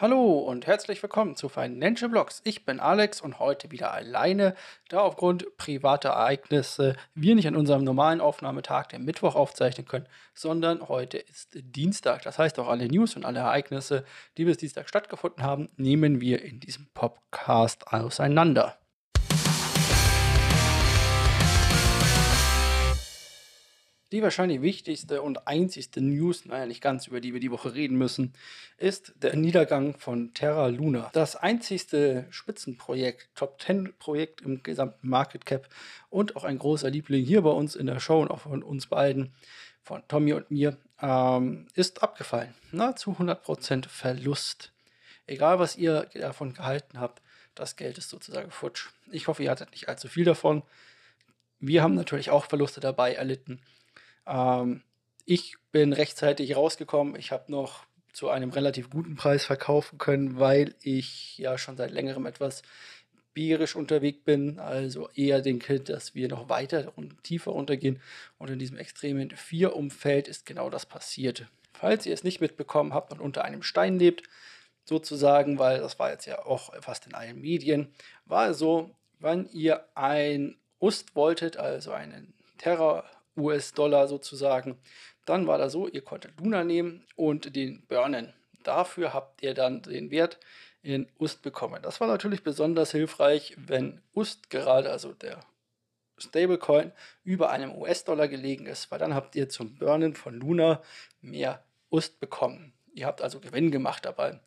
Hallo und herzlich willkommen zu Financial Blogs. Ich bin Alex und heute wieder alleine, da aufgrund privater Ereignisse wir nicht an unserem normalen Aufnahmetag, den Mittwoch, aufzeichnen können, sondern heute ist Dienstag. Das heißt, auch alle News und alle Ereignisse, die bis Dienstag stattgefunden haben, nehmen wir in diesem Podcast auseinander. Die wahrscheinlich wichtigste und einzigste News, naja nicht ganz, über die wir die Woche reden müssen, ist der Niedergang von Terra Luna. Das einzigste Spitzenprojekt, Top 10 Projekt im gesamten Market Cap und auch ein großer Liebling hier bei uns in der Show und auch von uns beiden, von Tommy und mir, ähm, ist abgefallen. Nahezu 100% Verlust. Egal, was ihr davon gehalten habt, das Geld ist sozusagen futsch. Ich hoffe, ihr hattet nicht allzu viel davon. Wir haben natürlich auch Verluste dabei erlitten. Ähm, ich bin rechtzeitig rausgekommen. Ich habe noch zu einem relativ guten Preis verkaufen können, weil ich ja schon seit längerem etwas bierisch unterwegs bin. Also eher denke, dass wir noch weiter und tiefer runtergehen. Und in diesem extremen 4-Umfeld ist genau das passiert. Falls ihr es nicht mitbekommen habt und unter einem Stein lebt, sozusagen, weil das war jetzt ja auch fast in allen Medien, war es so, wenn ihr ein UST wolltet, also einen Terror US-Dollar sozusagen. Dann war das so, ihr konntet Luna nehmen und den burnen. Dafür habt ihr dann den Wert in UST bekommen. Das war natürlich besonders hilfreich, wenn UST gerade, also der Stablecoin, über einem US-Dollar gelegen ist, weil dann habt ihr zum Burnen von Luna mehr UST bekommen. Ihr habt also Gewinn gemacht dabei.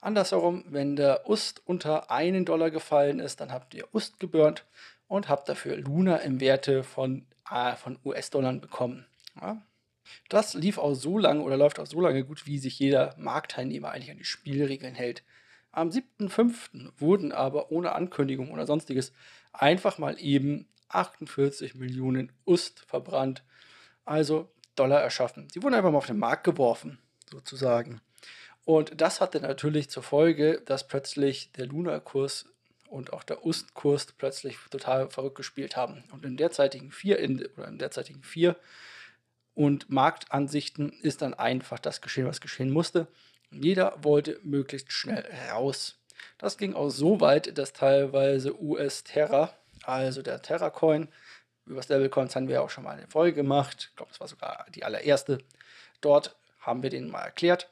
Andersherum, wenn der UST unter einen Dollar gefallen ist, dann habt ihr UST geburnt und habt dafür Luna im Werte von von US-Dollar bekommen. Ja? Das lief auch so lange oder läuft auch so lange gut, wie sich jeder Marktteilnehmer eigentlich an die Spielregeln hält. Am 7.5. wurden aber ohne Ankündigung oder sonstiges einfach mal eben 48 Millionen UST verbrannt, also Dollar erschaffen. Sie wurden einfach mal auf den Markt geworfen, sozusagen. Und das hatte natürlich zur Folge, dass plötzlich der Luna-Kurs und auch der Ostkurs plötzlich total verrückt gespielt haben. Und in derzeitigen vier, in, oder in derzeitigen vier und Marktansichten ist dann einfach das geschehen, was geschehen musste. Jeder wollte möglichst schnell raus. Das ging auch so weit, dass teilweise US Terra, also der Terra Coin, über Stablecoins haben wir ja auch schon mal eine Folge gemacht. Ich glaube, das war sogar die allererste. Dort haben wir den mal erklärt.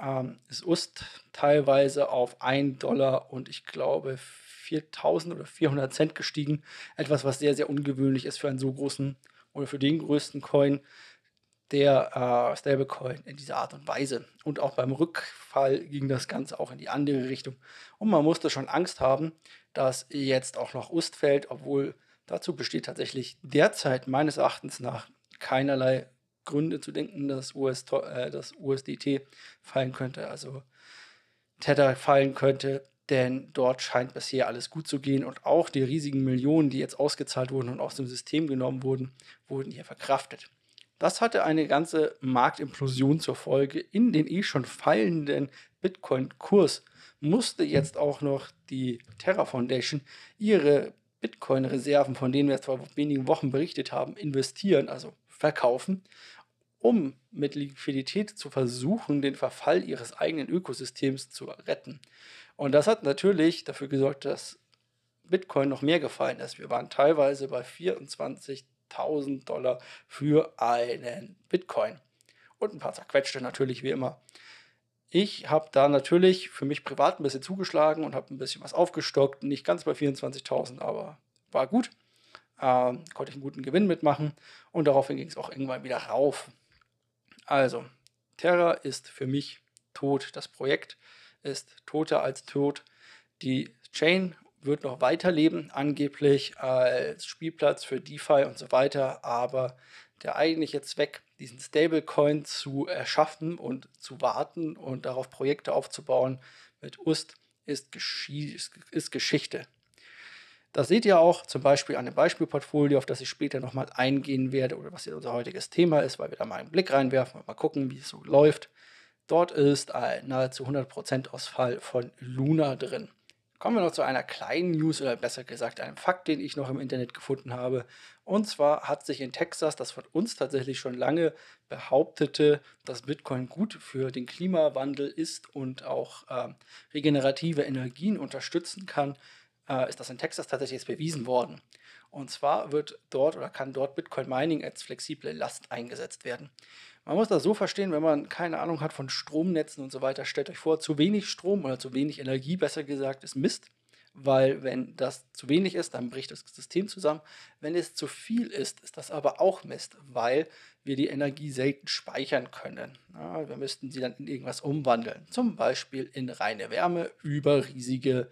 Ähm, ist UST teilweise auf 1 Dollar und ich glaube 4000 oder 400 Cent gestiegen. Etwas, was sehr, sehr ungewöhnlich ist für einen so großen oder für den größten Coin der äh, Stablecoin in dieser Art und Weise. Und auch beim Rückfall ging das Ganze auch in die andere Richtung. Und man musste schon Angst haben, dass jetzt auch noch UST fällt, obwohl dazu besteht tatsächlich derzeit meines Erachtens nach keinerlei Gründe zu denken, dass, US, äh, dass USDT fallen könnte, also Tether fallen könnte denn dort scheint bisher alles gut zu gehen und auch die riesigen Millionen, die jetzt ausgezahlt wurden und aus dem System genommen wurden, wurden hier verkraftet. Das hatte eine ganze Marktimplosion zur Folge. In den eh schon fallenden Bitcoin-Kurs musste jetzt auch noch die Terra Foundation ihre Bitcoin-Reserven, von denen wir jetzt vor wenigen Wochen berichtet haben, investieren, also verkaufen, um mit Liquidität zu versuchen, den Verfall ihres eigenen Ökosystems zu retten. Und das hat natürlich dafür gesorgt, dass Bitcoin noch mehr gefallen ist. Wir waren teilweise bei 24.000 Dollar für einen Bitcoin. Und ein paar zerquetschte natürlich, wie immer. Ich habe da natürlich für mich privat ein bisschen zugeschlagen und habe ein bisschen was aufgestockt. Nicht ganz bei 24.000, aber war gut. Ähm, konnte ich einen guten Gewinn mitmachen und daraufhin ging es auch irgendwann wieder rauf. Also, Terra ist für mich tot. Das Projekt ist toter als tot. Die Chain wird noch weiterleben, angeblich als Spielplatz für DeFi und so weiter, aber der eigentliche Zweck, diesen Stablecoin zu erschaffen und zu warten und darauf Projekte aufzubauen mit UST, ist, Geschichte. Das seht ihr auch zum Beispiel an dem Beispielportfolio, auf das ich später nochmal eingehen werde oder was hier unser heutiges Thema ist, weil wir da mal einen Blick reinwerfen und mal gucken, wie es so läuft. Dort ist ein nahezu 100% Ausfall von Luna drin. Kommen wir noch zu einer kleinen News oder besser gesagt einem Fakt, den ich noch im Internet gefunden habe. Und zwar hat sich in Texas das von uns tatsächlich schon lange behauptete, dass Bitcoin gut für den Klimawandel ist und auch äh, regenerative Energien unterstützen kann, äh, ist das in Texas tatsächlich jetzt bewiesen worden. Und zwar wird dort oder kann dort Bitcoin Mining als flexible Last eingesetzt werden. Man muss das so verstehen, wenn man keine Ahnung hat von Stromnetzen und so weiter, stellt euch vor, zu wenig Strom oder zu wenig Energie, besser gesagt, ist Mist. Weil wenn das zu wenig ist, dann bricht das System zusammen. Wenn es zu viel ist, ist das aber auch Mist, weil wir die Energie selten speichern können. Ja, wir müssten sie dann in irgendwas umwandeln. Zum Beispiel in reine Wärme über riesige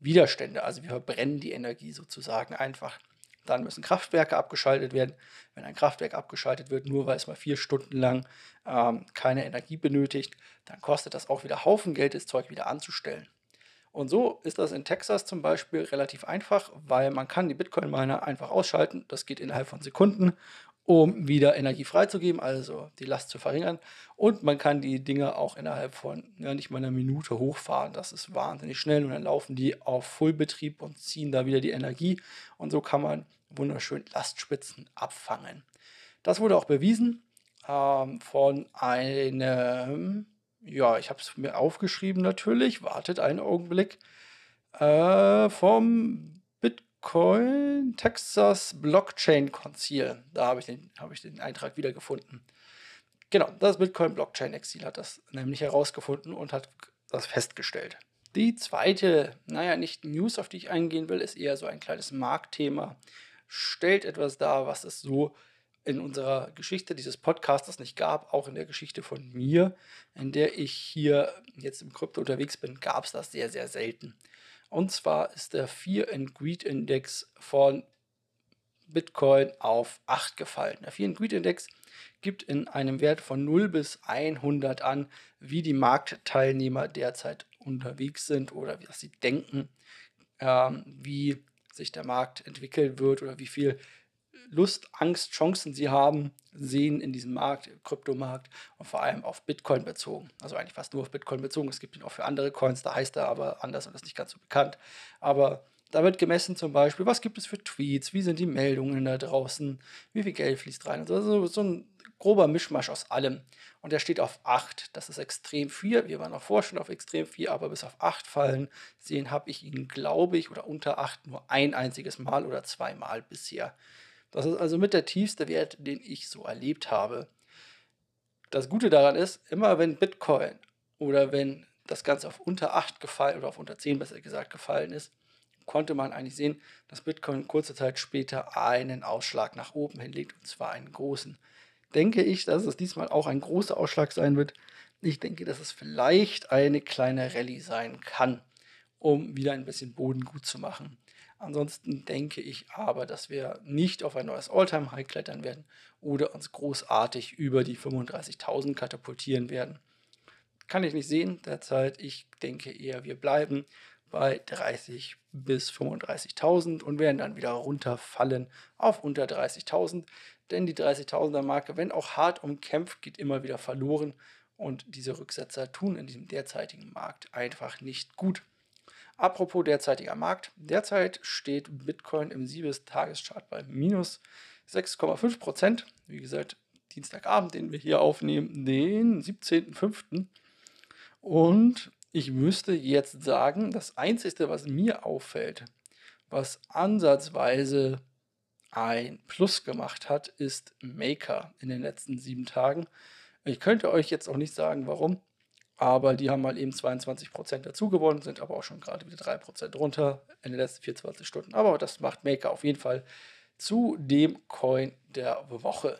Widerstände. Also wir verbrennen die Energie sozusagen einfach. Dann müssen Kraftwerke abgeschaltet werden. Wenn ein Kraftwerk abgeschaltet wird, nur weil es mal vier Stunden lang ähm, keine Energie benötigt, dann kostet das auch wieder Haufen Geld, das Zeug wieder anzustellen. Und so ist das in Texas zum Beispiel relativ einfach, weil man kann die Bitcoin-Miner einfach ausschalten. Das geht innerhalb von Sekunden, um wieder Energie freizugeben, also die Last zu verringern. Und man kann die Dinger auch innerhalb von ja, nicht mal einer Minute hochfahren. Das ist wahnsinnig schnell und dann laufen die auf Vollbetrieb und ziehen da wieder die Energie. Und so kann man wunderschön Lastspitzen abfangen. Das wurde auch bewiesen ähm, von einem, ja, ich habe es mir aufgeschrieben natürlich, wartet einen Augenblick, äh, vom Bitcoin Texas Blockchain Konzil. Da habe ich, den, hab ich den Eintrag wiedergefunden. Genau, das Bitcoin Blockchain Exil hat das nämlich herausgefunden und hat das festgestellt. Die zweite, naja, nicht News, auf die ich eingehen will, ist eher so ein kleines Marktthema stellt etwas dar, was es so in unserer Geschichte dieses Podcasters nicht gab, auch in der Geschichte von mir, in der ich hier jetzt im Krypto unterwegs bin, gab es das sehr, sehr selten. Und zwar ist der Fear and Greed Index von Bitcoin auf 8 gefallen. Der Fear and Greed Index gibt in einem Wert von 0 bis 100 an, wie die Marktteilnehmer derzeit unterwegs sind oder was sie denken, ähm, wie sich der Markt entwickeln wird oder wie viel Lust, Angst, Chancen sie haben, sehen in diesem Markt, Kryptomarkt und vor allem auf Bitcoin bezogen. Also eigentlich fast nur auf Bitcoin bezogen. Es gibt ihn auch für andere Coins, da heißt er aber anders und ist nicht ganz so bekannt. Aber da wird gemessen zum Beispiel, was gibt es für Tweets, wie sind die Meldungen da draußen, wie viel Geld fließt rein. Also so ein grober Mischmasch aus allem. Und der steht auf 8. Das ist extrem 4. Wir waren auch vorher schon auf extrem 4, aber bis auf 8 fallen sehen habe ich ihn, glaube ich, oder unter 8 nur ein einziges Mal oder zweimal bisher. Das ist also mit der tiefste Wert, den ich so erlebt habe. Das Gute daran ist, immer wenn Bitcoin oder wenn das Ganze auf unter 8 gefallen oder auf unter 10 besser gesagt gefallen ist, konnte man eigentlich sehen, dass Bitcoin kurze Zeit später einen Ausschlag nach oben hinlegt und zwar einen großen denke ich, dass es diesmal auch ein großer Ausschlag sein wird. Ich denke, dass es vielleicht eine kleine Rallye sein kann, um wieder ein bisschen Boden gut zu machen. Ansonsten denke ich aber, dass wir nicht auf ein neues Alltime high klettern werden oder uns großartig über die 35.000 katapultieren werden. Kann ich nicht sehen derzeit. Ich denke eher, wir bleiben bei 30 bis 35.000 und werden dann wieder runterfallen auf unter 30.000 denn die 30.000er Marke, wenn auch hart umkämpft, geht immer wieder verloren und diese Rücksetzer tun in diesem derzeitigen Markt einfach nicht gut. Apropos derzeitiger Markt, derzeit steht Bitcoin im Siebestrageschart bei minus 6,5 Prozent. Wie gesagt, Dienstagabend, den wir hier aufnehmen, den 17.05. Und ich müsste jetzt sagen, das Einzige, was mir auffällt, was ansatzweise ein Plus gemacht hat, ist Maker in den letzten sieben Tagen. Ich könnte euch jetzt auch nicht sagen, warum, aber die haben mal eben 22% dazu gewonnen, sind aber auch schon gerade wieder 3% runter in den letzten 24 Stunden. Aber das macht Maker auf jeden Fall zu dem Coin der Woche.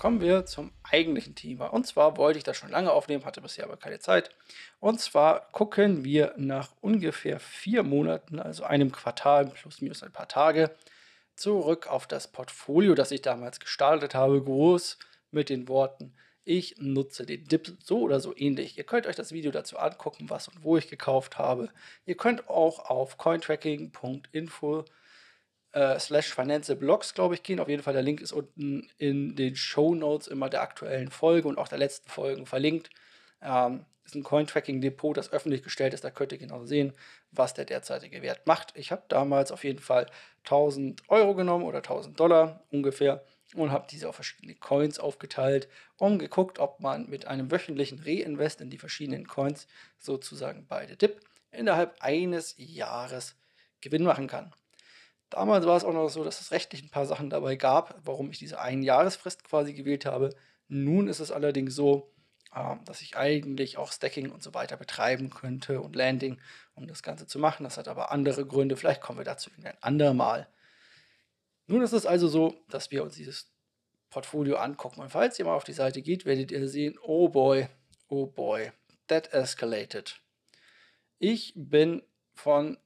kommen wir zum eigentlichen Thema. Und zwar wollte ich das schon lange aufnehmen, hatte bisher aber keine Zeit. Und zwar gucken wir nach ungefähr vier Monaten, also einem Quartal plus minus ein paar Tage, zurück auf das Portfolio, das ich damals gestartet habe, groß mit den Worten, ich nutze den Dip so oder so ähnlich. Ihr könnt euch das Video dazu angucken, was und wo ich gekauft habe. Ihr könnt auch auf cointracking.info äh, slash Financial glaube ich, gehen. Auf jeden Fall, der Link ist unten in den Show Notes immer der aktuellen Folge und auch der letzten Folgen verlinkt. Ähm, ist ein Coin-Tracking-Depot, das öffentlich gestellt ist. Da könnt ihr genau sehen, was der derzeitige Wert macht. Ich habe damals auf jeden Fall 1000 Euro genommen oder 1000 Dollar ungefähr und habe diese auf verschiedene Coins aufgeteilt und geguckt, ob man mit einem wöchentlichen Reinvest in die verschiedenen Coins sozusagen beide Dip innerhalb eines Jahres Gewinn machen kann. Damals war es auch noch so, dass es rechtlich ein paar Sachen dabei gab, warum ich diese Einjahresfrist quasi gewählt habe. Nun ist es allerdings so, ähm, dass ich eigentlich auch Stacking und so weiter betreiben könnte und Landing, um das Ganze zu machen. Das hat aber andere Gründe. Vielleicht kommen wir dazu ein andermal. Nun ist es also so, dass wir uns dieses Portfolio angucken. Und falls ihr mal auf die Seite geht, werdet ihr sehen, oh boy, oh boy, that escalated. Ich bin von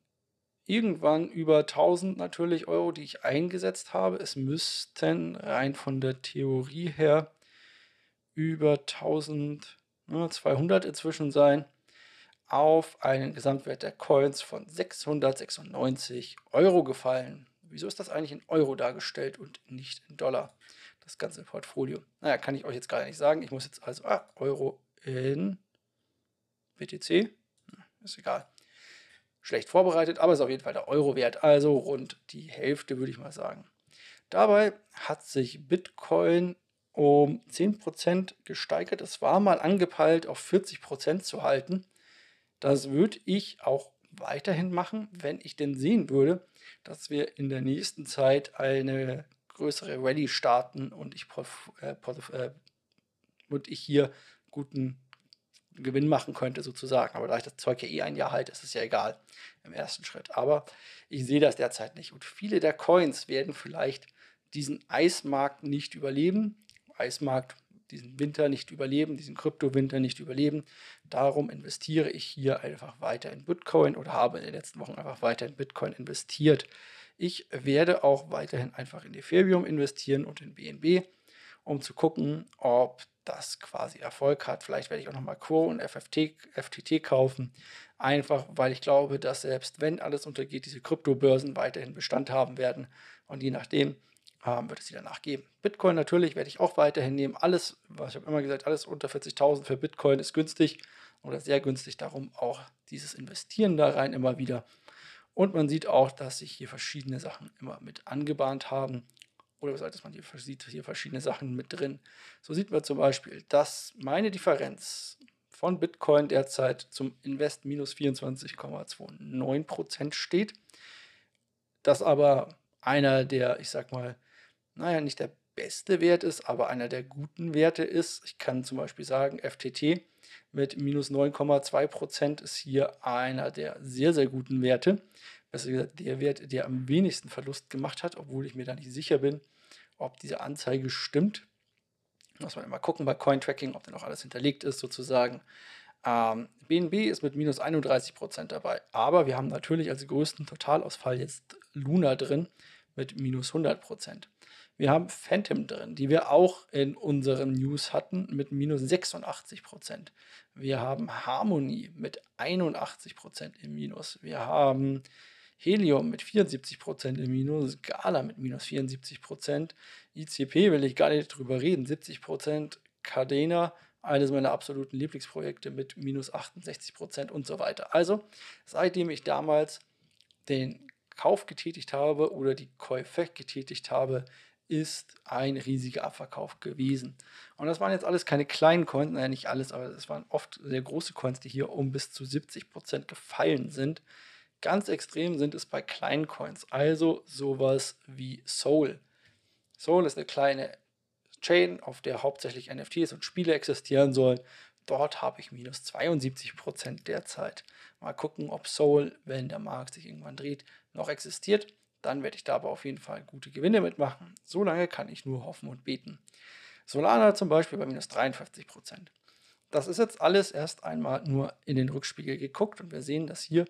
irgendwann über 1000 natürlich Euro, die ich eingesetzt habe. Es müssten rein von der Theorie her über 1200 inzwischen sein, auf einen Gesamtwert der Coins von 696 Euro gefallen. Wieso ist das eigentlich in Euro dargestellt und nicht in Dollar? Das ganze Portfolio. Naja, kann ich euch jetzt gar nicht sagen. Ich muss jetzt also ah, Euro in BTC. Hm, ist egal. Schlecht vorbereitet, aber ist auf jeden Fall der Euro wert. Also rund die Hälfte, würde ich mal sagen. Dabei hat sich Bitcoin um 10% gesteigert. Es war mal angepeilt, auf 40% zu halten. Das würde ich auch weiterhin machen, wenn ich denn sehen würde, dass wir in der nächsten Zeit eine größere Rallye starten und ich, äh, äh, und ich hier guten Gewinn machen könnte, sozusagen. Aber da ich das Zeug ja eh ein Jahr halte, ist es ja egal im ersten Schritt. Aber ich sehe das derzeit nicht. Und viele der Coins werden vielleicht diesen Eismarkt nicht überleben. Eismarkt diesen Winter nicht überleben, diesen Kryptowinter nicht überleben. Darum investiere ich hier einfach weiter in Bitcoin oder habe in den letzten Wochen einfach weiter in Bitcoin investiert. Ich werde auch weiterhin einfach in Ethereum investieren und in BNB, um zu gucken, ob das quasi Erfolg hat. Vielleicht werde ich auch nochmal Quo und FFT, FTT kaufen. Einfach weil ich glaube, dass selbst wenn alles untergeht, diese Kryptobörsen weiterhin Bestand haben werden. Und je nachdem, ähm, wird es sie danach geben. Bitcoin natürlich werde ich auch weiterhin nehmen. Alles, was ich habe immer gesagt, alles unter 40.000 für Bitcoin ist günstig oder sehr günstig. Darum auch dieses Investieren da rein immer wieder. Und man sieht auch, dass sich hier verschiedene Sachen immer mit angebahnt haben. Oder was heißt man hier sieht hier verschiedene Sachen mit drin. So sieht man zum Beispiel, dass meine Differenz von Bitcoin derzeit zum Invest minus 24,29% steht. Das aber einer der, ich sag mal, naja, nicht der beste Wert ist, aber einer der guten Werte ist. Ich kann zum Beispiel sagen, FTT mit minus 9,2% ist hier einer der sehr, sehr guten Werte. Besser gesagt, der Wert, der am wenigsten Verlust gemacht hat, obwohl ich mir da nicht sicher bin, ob diese Anzeige stimmt. Muss man immer gucken bei Cointracking, ob da noch alles hinterlegt ist, sozusagen. Ähm, BNB ist mit minus 31% dabei, aber wir haben natürlich als größten Totalausfall jetzt Luna drin mit minus 100%. Wir haben Phantom drin, die wir auch in unseren News hatten mit minus 86 Prozent. Wir haben Harmony mit 81 Prozent im Minus. Wir haben Helium mit 74 Prozent im Minus, Gala mit minus 74 Prozent, ICP will ich gar nicht drüber reden, 70 Prozent, Cadena, eines meiner absoluten Lieblingsprojekte mit minus 68 Prozent und so weiter. Also, seitdem ich damals den Kauf getätigt habe oder die Käufe getätigt habe, ist ein riesiger Abverkauf gewesen. Und das waren jetzt alles keine kleinen Coins, naja, nicht alles, aber es waren oft sehr große Coins, die hier um bis zu 70% gefallen sind. Ganz extrem sind es bei kleinen Coins, also sowas wie Soul. Soul ist eine kleine Chain, auf der hauptsächlich NFTs und Spiele existieren sollen. Dort habe ich minus 72% derzeit. Mal gucken, ob Soul, wenn der Markt sich irgendwann dreht, noch existiert dann werde ich da aber auf jeden Fall gute Gewinne mitmachen. So lange kann ich nur hoffen und beten. Solana zum Beispiel bei minus 53 Prozent. Das ist jetzt alles erst einmal nur in den Rückspiegel geguckt und wir sehen, dass hier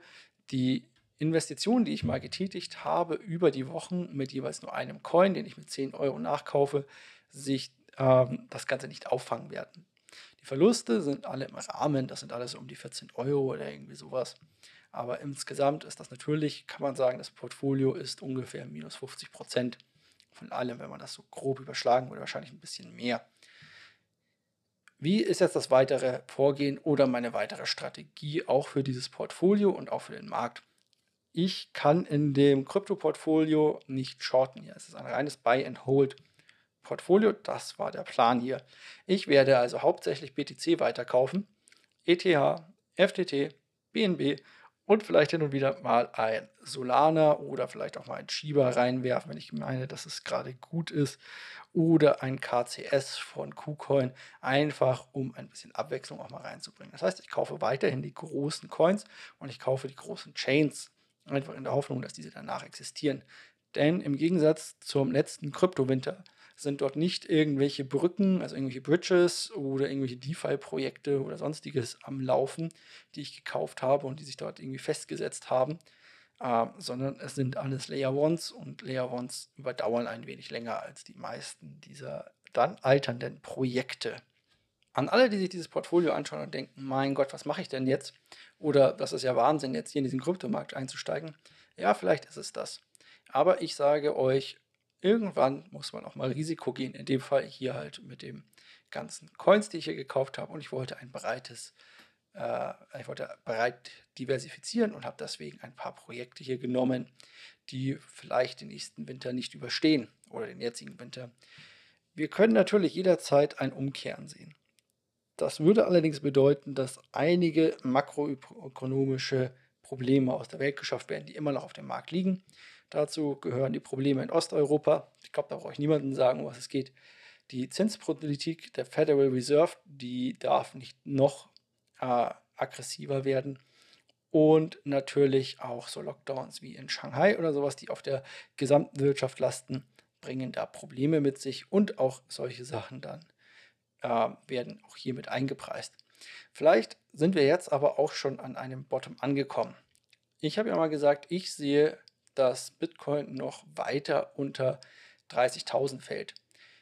die Investitionen, die ich mal getätigt habe über die Wochen mit jeweils nur einem Coin, den ich mit 10 Euro nachkaufe, sich ähm, das Ganze nicht auffangen werden. Die Verluste sind alle im Rahmen, das sind alles um die 14 Euro oder irgendwie sowas. Aber insgesamt ist das natürlich, kann man sagen, das Portfolio ist ungefähr minus 50 Prozent von allem, wenn man das so grob überschlagen würde, wahrscheinlich ein bisschen mehr. Wie ist jetzt das weitere Vorgehen oder meine weitere Strategie auch für dieses Portfolio und auch für den Markt? Ich kann in dem Krypto-Portfolio nicht shorten hier. Es ist ein reines Buy-and-Hold-Portfolio. Das war der Plan hier. Ich werde also hauptsächlich BTC weiterkaufen, ETH, FTT, BNB und vielleicht hin und wieder mal ein Solana oder vielleicht auch mal ein Shiba reinwerfen, wenn ich meine, dass es gerade gut ist. Oder ein KCS von KuCoin, einfach um ein bisschen Abwechslung auch mal reinzubringen. Das heißt, ich kaufe weiterhin die großen Coins und ich kaufe die großen Chains, einfach in der Hoffnung, dass diese danach existieren. Denn im Gegensatz zum letzten Kryptowinter sind dort nicht irgendwelche Brücken, also irgendwelche Bridges oder irgendwelche DeFi-Projekte oder sonstiges am Laufen, die ich gekauft habe und die sich dort irgendwie festgesetzt haben, äh, sondern es sind alles Layer Ones und Layer Ones überdauern ein wenig länger als die meisten dieser dann alternden Projekte. An alle, die sich dieses Portfolio anschauen und denken, mein Gott, was mache ich denn jetzt? Oder das ist ja Wahnsinn, jetzt hier in diesen Kryptomarkt einzusteigen. Ja, vielleicht ist es das. Aber ich sage euch, irgendwann muss man auch mal Risiko gehen. In dem Fall hier halt mit dem ganzen Coins, die ich hier gekauft habe. Und ich wollte ein breites, äh, ich wollte breit diversifizieren und habe deswegen ein paar Projekte hier genommen, die vielleicht den nächsten Winter nicht überstehen oder den jetzigen Winter. Wir können natürlich jederzeit ein Umkehren sehen. Das würde allerdings bedeuten, dass einige makroökonomische Probleme aus der Welt geschafft werden, die immer noch auf dem Markt liegen. Dazu gehören die Probleme in Osteuropa. Ich glaube, da brauche ich niemandem sagen, um was es geht. Die Zinspolitik der Federal Reserve, die darf nicht noch äh, aggressiver werden. Und natürlich auch so Lockdowns wie in Shanghai oder sowas, die auf der gesamten Wirtschaft lasten, bringen da Probleme mit sich. Und auch solche Sachen dann äh, werden auch hier mit eingepreist. Vielleicht sind wir jetzt aber auch schon an einem Bottom angekommen. Ich habe ja mal gesagt, ich sehe dass Bitcoin noch weiter unter 30.000 fällt.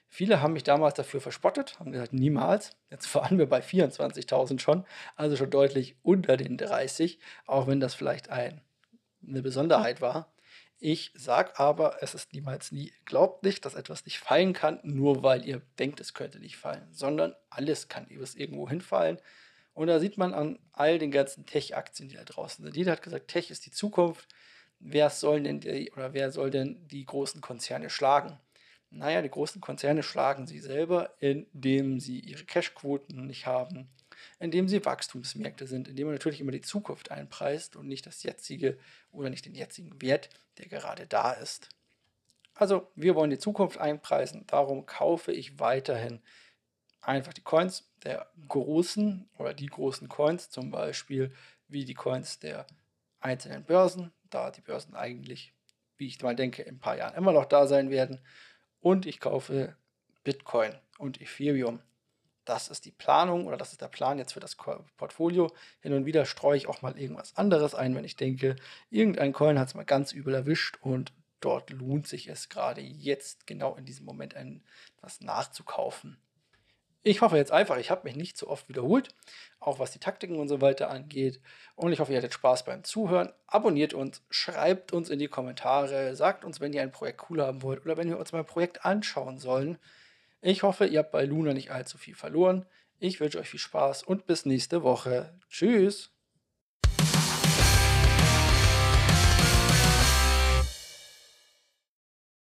Viele haben mich damals dafür verspottet, haben gesagt, niemals. Jetzt waren wir bei 24.000 schon, also schon deutlich unter den 30, auch wenn das vielleicht ein, eine Besonderheit war. Ich sage aber, es ist niemals nie. Glaubt nicht, dass etwas nicht fallen kann, nur weil ihr denkt, es könnte nicht fallen, sondern alles kann irgendwo hinfallen. Und da sieht man an all den ganzen Tech-Aktien, die da draußen sind. Jeder hat gesagt, Tech ist die Zukunft wer soll denn die, oder wer soll denn die großen Konzerne schlagen? Naja, die großen Konzerne schlagen sie selber, indem sie ihre Cashquoten nicht haben, indem sie Wachstumsmärkte sind, indem man natürlich immer die Zukunft einpreist und nicht das jetzige oder nicht den jetzigen Wert, der gerade da ist. Also wir wollen die Zukunft einpreisen, darum kaufe ich weiterhin einfach die Coins der großen oder die großen Coins, zum Beispiel wie die Coins der einzelnen Börsen, da die Börsen eigentlich, wie ich mal denke, in ein paar Jahren immer noch da sein werden. Und ich kaufe Bitcoin und Ethereum. Das ist die Planung oder das ist der Plan jetzt für das Portfolio. Hin und wieder streue ich auch mal irgendwas anderes ein, wenn ich denke, irgendein Coin hat es mal ganz übel erwischt und dort lohnt sich es gerade jetzt genau in diesem Moment etwas nachzukaufen. Ich hoffe jetzt einfach, ich habe mich nicht so oft wiederholt, auch was die Taktiken und so weiter angeht. Und ich hoffe, ihr hattet Spaß beim Zuhören. Abonniert uns, schreibt uns in die Kommentare, sagt uns, wenn ihr ein Projekt cool haben wollt oder wenn wir uns mal ein Projekt anschauen sollen. Ich hoffe, ihr habt bei Luna nicht allzu viel verloren. Ich wünsche euch viel Spaß und bis nächste Woche. Tschüss.